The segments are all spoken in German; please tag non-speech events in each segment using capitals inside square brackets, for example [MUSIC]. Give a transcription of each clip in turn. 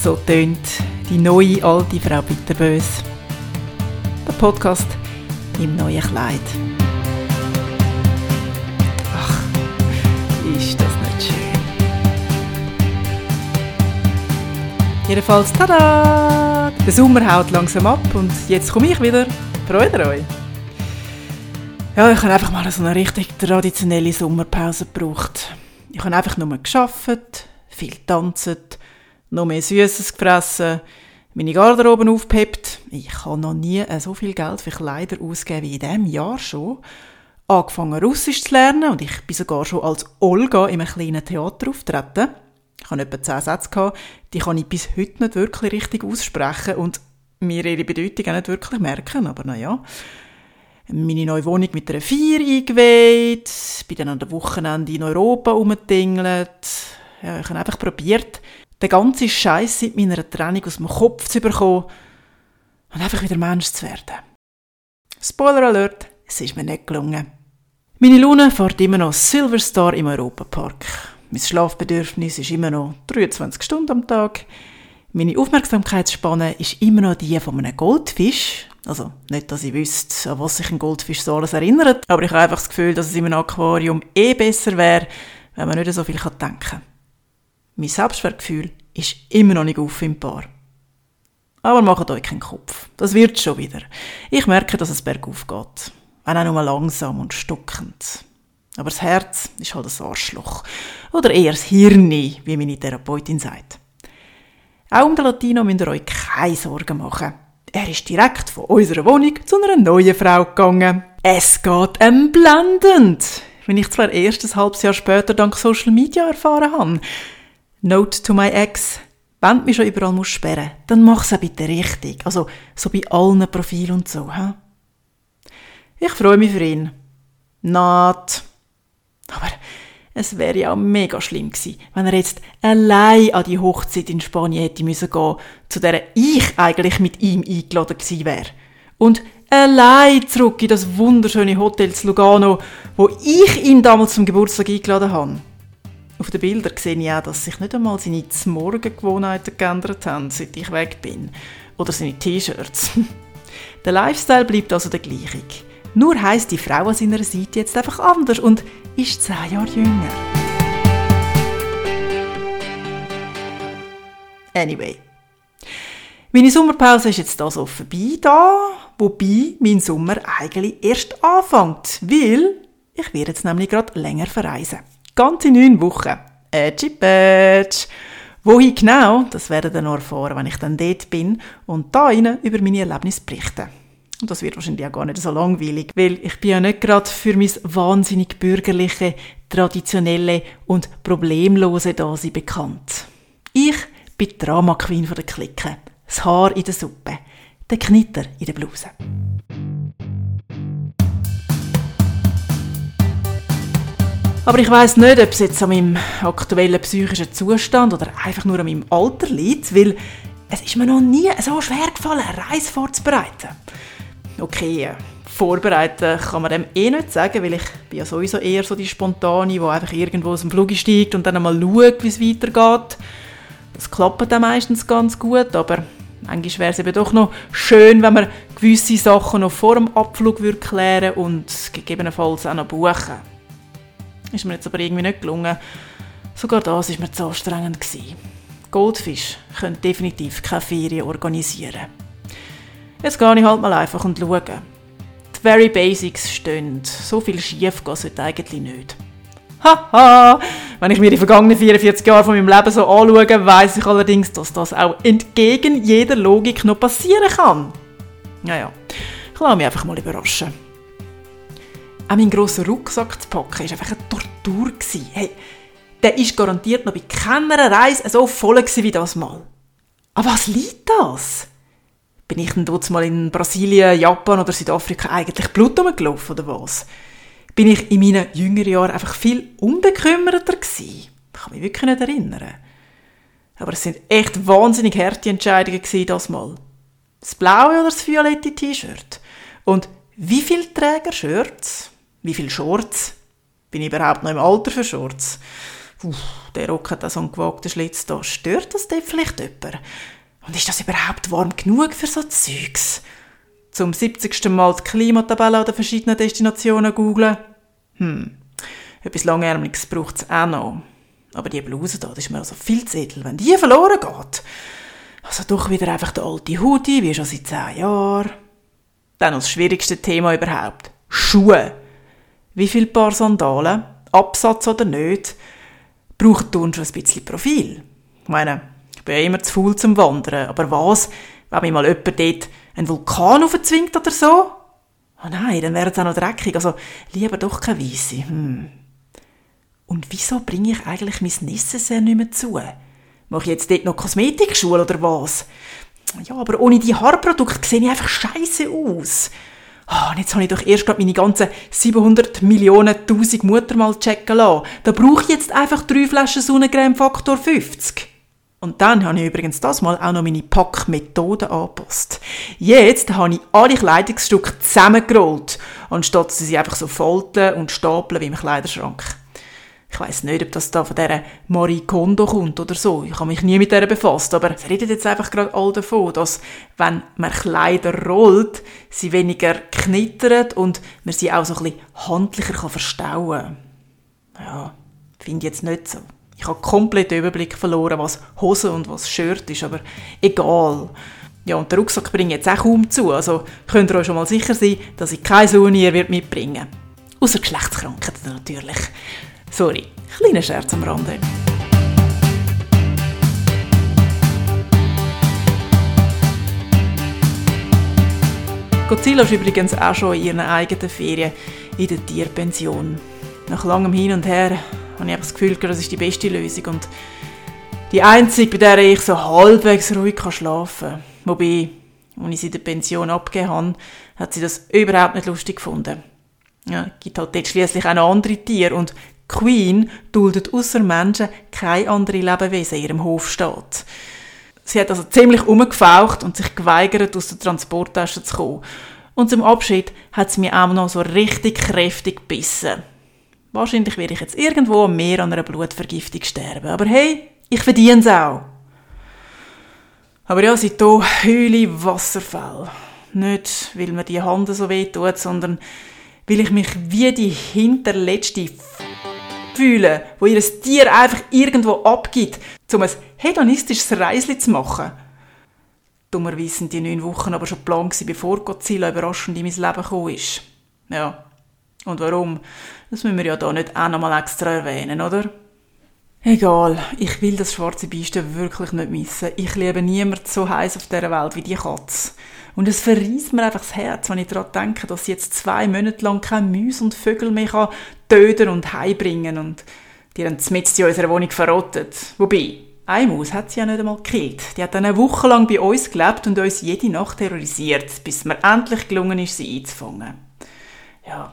So tönt die neue alte Frau Bitterbös. Der Podcast im neuen Kleid. Ach, ist das nicht schön. Jedenfalls, tada! Der Sommer haut langsam ab und jetzt komme ich wieder. Freut ihr euch? Ja, ich habe einfach mal so eine richtig traditionelle Sommerpause gebraucht. Ich habe einfach nur geschafft, viel tanzt, noch mehr Süßes gefressen, meine Garderobe aufgepeppt. Ich habe noch nie so viel Geld für Kleider ausgegeben wie in diesem Jahr schon. Angefangen Russisch zu lernen und ich bin sogar schon als Olga in einem kleinen Theater auftreten. Ich hatte etwa zehn Sätze, die kann ich bis heute nicht wirklich richtig aussprechen und mir ihre Bedeutung auch nicht wirklich merken, aber naja. Meine neue Wohnung mit einer Vier eingeweiht, bin dann an der Wochenende in Europa rumgetingelt. Ja, ich habe einfach probiert, den ganzen Scheiß seit meiner Trennung aus dem Kopf zu bekommen und einfach wieder Mensch zu werden. Spoiler Alert, es ist mir nicht gelungen. Meine Lune fährt immer noch Silverstar im Europapark. Mein Schlafbedürfnis ist immer noch 23 Stunden am Tag. Meine Aufmerksamkeitsspanne ist immer noch die von einem Goldfisch. Also nicht, dass ich wüsste, an was sich ein Goldfisch so alles erinnert, aber ich habe einfach das Gefühl, dass es in einem Aquarium eh besser wäre, wenn man nicht so viel denken kann. Mein Selbstwertgefühl ist immer noch nicht auf im Paar. Aber macht euch keinen Kopf. Das wird schon wieder. Ich merke, dass es bergauf geht. Wenn auch nur langsam und stockend. Aber das Herz ist halt ein Arschloch. Oder eher das Hirn, wie meine Therapeutin sagt. Auch um den Latino müsst ihr euch keine Sorgen machen. Er ist direkt von unserer Wohnung zu einer neuen Frau gegangen. Es geht ihm blendend. Wenn ich zwar erst ein halbes Jahr später dank Social Media erfahren habe. Note to my ex. Wenn du mich schon überall musst sperren dann mach's auch bitte richtig. Also, so bei allen Profilen und so, hä? Ich freue mich für ihn. Not. Aber es wäre ja mega schlimm gewesen, wenn er jetzt allein an die Hochzeit in Spanien hätte müssen gehen, zu der ich eigentlich mit ihm eingeladen gewesen wäre. Und allein zurück in das wunderschöne Hotel zu Lugano, wo ich ihn damals zum Geburtstag eingeladen habe. Auf den Bildern sehe ich auch, dass sich nicht einmal seine Morgengewohnheiten geändert haben, seit ich weg bin. Oder seine T-Shirts. [LAUGHS] der Lifestyle bleibt also der gleiche. Nur heisst die Frau an seiner Seite jetzt einfach anders und ist zehn Jahre jünger. Anyway. Meine Sommerpause ist jetzt also vorbei da, wobei mein Sommer eigentlich erst anfängt, weil ich werde jetzt nämlich gerade länger verreisen ganze neun Wochen. Edgy Badge. Wohin genau, das werdet ihr noch erfahren, wenn ich dann dort bin und da Ihnen über meine Erlebnisse berichten. Und das wird wahrscheinlich auch gar nicht so langweilig, weil ich bin ja nicht gerade für mein wahnsinnig bürgerliche, traditionelle und problemlose Dasein bekannt. Ich bin die Drama Queen der Clique. Das Haar in der Suppe. Der Knitter in der Bluse. Aber ich weiß nicht, ob es jetzt an meinem aktuellen psychischen Zustand oder einfach nur an meinem Alter liegt, weil es ist mir noch nie so schwer gefallen, eine Reise vorzubereiten. Okay, äh, vorbereiten kann man dem eh nicht sagen, weil ich bin ja sowieso eher so die Spontane, die einfach irgendwo aus dem Flug steigt und dann einmal schaut, wie es weitergeht. Das klappt dann meistens ganz gut, aber manchmal wäre es eben doch noch schön, wenn man gewisse Sachen noch vor dem Abflug klären würde und gegebenenfalls auch noch buchen ist mir jetzt aber irgendwie nicht gelungen. Sogar das war mir zu anstrengend. Gewesen. Goldfisch können definitiv keine Ferien organisieren. Jetzt gehe ich halt mal einfach und schaue. Die Very Basics stehen. So viel schief geht es eigentlich nicht. Haha! Wenn ich mir die vergangenen 44 Jahre von meinem Leben so anschaue, weiss ich allerdings, dass das auch entgegen jeder Logik noch passieren kann. Naja, ich lasse mich einfach mal überraschen. Auch mein grosser Rucksack zu packen, war einfach eine Tortur. Hey, der war garantiert noch bei keiner Reise so voll wie das Mal. An was liegt das? Bin ich denn dort mal in Brasilien, Japan oder Südafrika eigentlich Blut rumgelaufen oder was? Bin ich in meinen jüngeren Jahren einfach viel unbekümmerter gewesen? Ich kann mich wirklich nicht erinnern. Aber es sind echt wahnsinnig harte Entscheidungen gewesen, das Mal. Das blaue oder das violette T-Shirt? Und wie viele Träger Shirts? Wie viele Shorts? Bin ich überhaupt noch im Alter für Shorts? Uff, der Rock hat so einen gewagten Schlitz da. Stört das dort vielleicht jemand? Und ist das überhaupt warm genug für so Zeugs? Zum 70. Mal die Klimatabelle an den verschiedenen Destinationen googlen? Hm, etwas Langärmliches braucht es auch noch. Aber die Bluse da, das ist mir also viel zu edel. Wenn die verloren geht, also doch wieder einfach der alte Hoodie, wie schon seit zehn Jahren. Dann das schwierigste Thema überhaupt. Schuhe. Wie viele Paar Sandalen, Absatz oder nicht, braucht schon ein bisschen Profil. Ich meine, ich bin ja immer zu faul zum Wandern, aber was, wenn mir mal jemand dort einen Vulkan aufzwingt oder so? Oh nein, dann wäre es auch noch dreckig. Also lieber doch keine Weisse. Hm. Und wieso bringe ich eigentlich mein Necessaire nicht mehr zu? Mache ich jetzt dort noch Kosmetikschule oder was? Ja, aber ohne die Haarprodukte sehe ich einfach scheiße aus. Oh, und jetzt habe ich doch erst gerade meine ganzen 700 Millionen tausend Mutter mal checken lassen. Da brauche ich jetzt einfach drei Flaschen Sonnencreme Faktor 50. Und dann habe ich übrigens das mal auch noch meine Packmethode angepasst. Jetzt habe ich alle Kleidungsstücke zusammengerollt, anstatt sie einfach so folten und stapeln wie im Kleiderschrank. Ich weiß nicht, ob das da von dieser Marie Kondo kommt oder so. Ich habe mich nie mit der befasst, aber es redet jetzt einfach gerade all davon, dass wenn man Kleider rollt, sie weniger knittert und man sie auch so ein bisschen handlicher kann verstauen. Ja, finde ich jetzt nicht so. Ich habe komplett den Überblick verloren, was Hose und was Shirt ist, aber egal. Ja, und der Rucksack bringe ich jetzt auch kaum zu, also könnt ihr euch schon mal sicher sein, dass ich keine Souvenir mitbringen werde. Außer Geschlechtskrankheiten natürlich. Sorry, kleiner Scherz am Rande. Godzilla ist übrigens auch schon in ihren eigenen Ferien in der Tierpension. Nach langem Hin und Her habe ich das Gefühl, das ist die beste Lösung und die einzige, bei der ich so halbwegs ruhig schlafen kann. Wobei, als ich sie in der Pension abgegeben habe, hat sie das überhaupt nicht lustig gefunden. Ja, es gibt halt dort schliesslich auch noch andere Tiere und Queen duldet außer Menschen keine andere Lebewesen in ihrem Hofstaat. Sie hat also ziemlich umgefaucht und sich geweigert, aus der Transporttasche zu kommen. Und zum Abschied hat sie mir auch noch so richtig kräftig gebissen. Wahrscheinlich werde ich jetzt irgendwo am Meer an einer Blutvergiftung sterben. Aber hey, ich verdiene es auch. Aber ja, seitdem heule Wasserfall. Nicht, weil mir die Hand so weh tut, sondern weil ich mich wie die hinterletzte fühle, wo ihr Tier einfach irgendwo abgibt, um ein hedonistisches Reisli zu machen. Dummerweise sind die neun Wochen aber schon geplant bevor Godzilla überraschend in mein Leben gekommen ist. Ja. Und warum? Das müssen wir ja da nicht auch nochmal extra erwähnen, oder? Egal, ich will das schwarze Bieste wirklich nicht missen. Ich liebe niemand so heiß auf dieser Welt wie die Katze. Und es verreist mir einfach das Herz, wenn ich daran denke, dass sie jetzt zwei Monate lang kein Mäuse und Vögel mehr kann töten und heimbringen und die dann mitten in unserer Wohnung verrottet. Wobei, eine Maus hat sie ja nicht einmal gekillt. Die hat dann eine Woche lang bei uns gelebt und uns jede Nacht terrorisiert, bis mir endlich gelungen ist, sie einzufangen. Ja,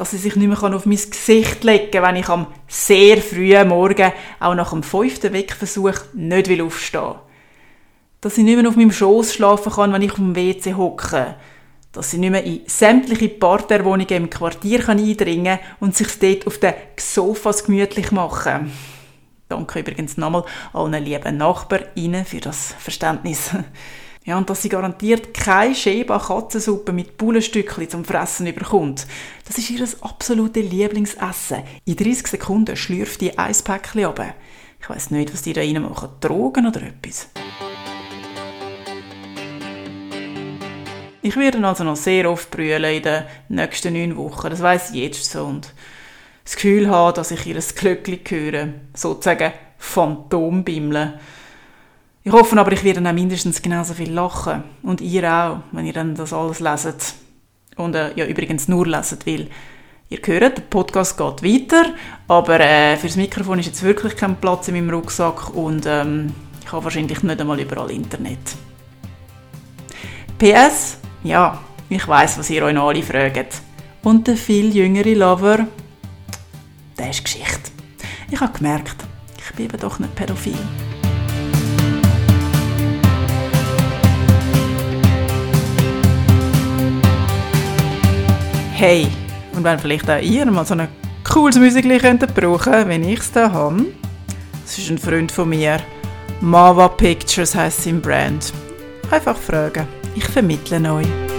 dass sie sich nicht mehr auf mein Gesicht legen kann, wenn ich am sehr frühen Morgen, auch nach dem fünften Wegversuch, nicht will aufstehen Dass sie nicht mehr auf meinem Schoß schlafen kann, wenn ich auf dem WC hocke. Dass sie nicht mehr in sämtliche Parterwohnungen im Quartier eindringen kann und sich dort auf den Sofas gemütlich machen. Danke übrigens nochmal allen lieben NachbarInnen für das Verständnis. Ja, und dass sie garantiert keine Schäbe Katzensuppe mit Bullenstückchen zum Fressen überkommt. Das ist ihr absolutes Lieblingsessen. In 30 Sekunden schlürft die ein Päckchen runter. Ich weiß nicht, was die da rein machen. Drogen oder etwas? Ich werde also noch sehr oft brüllen in den nächsten neun Wochen. Das weiß ich jetzt so. Und das Gefühl haben, dass ich ihr Glöckchen höre. Sozusagen Phantombimmeln. Ich hoffe aber, ich werde dann auch mindestens genauso viel lachen. Und ihr auch, wenn ihr dann das alles leset. Und äh, ja, übrigens nur leset, weil ihr hört, der Podcast geht weiter, aber äh, fürs Mikrofon ist jetzt wirklich kein Platz in meinem Rucksack und ähm, ich habe wahrscheinlich nicht einmal überall Internet. PS, ja, ich weiß, was ihr euch alle fragt. Und der viel jüngere Lover, der ist Geschichte. Ich habe gemerkt, ich bin eben doch nicht pädophil. Hey, und wenn vielleicht auch ihr mal so eine cooles Musikli könntet brauchen, wenn ich es da habe. Das ist ein Freund von mir. Mava Pictures heisst sein Brand. Einfach fragen. Ich vermittle euch.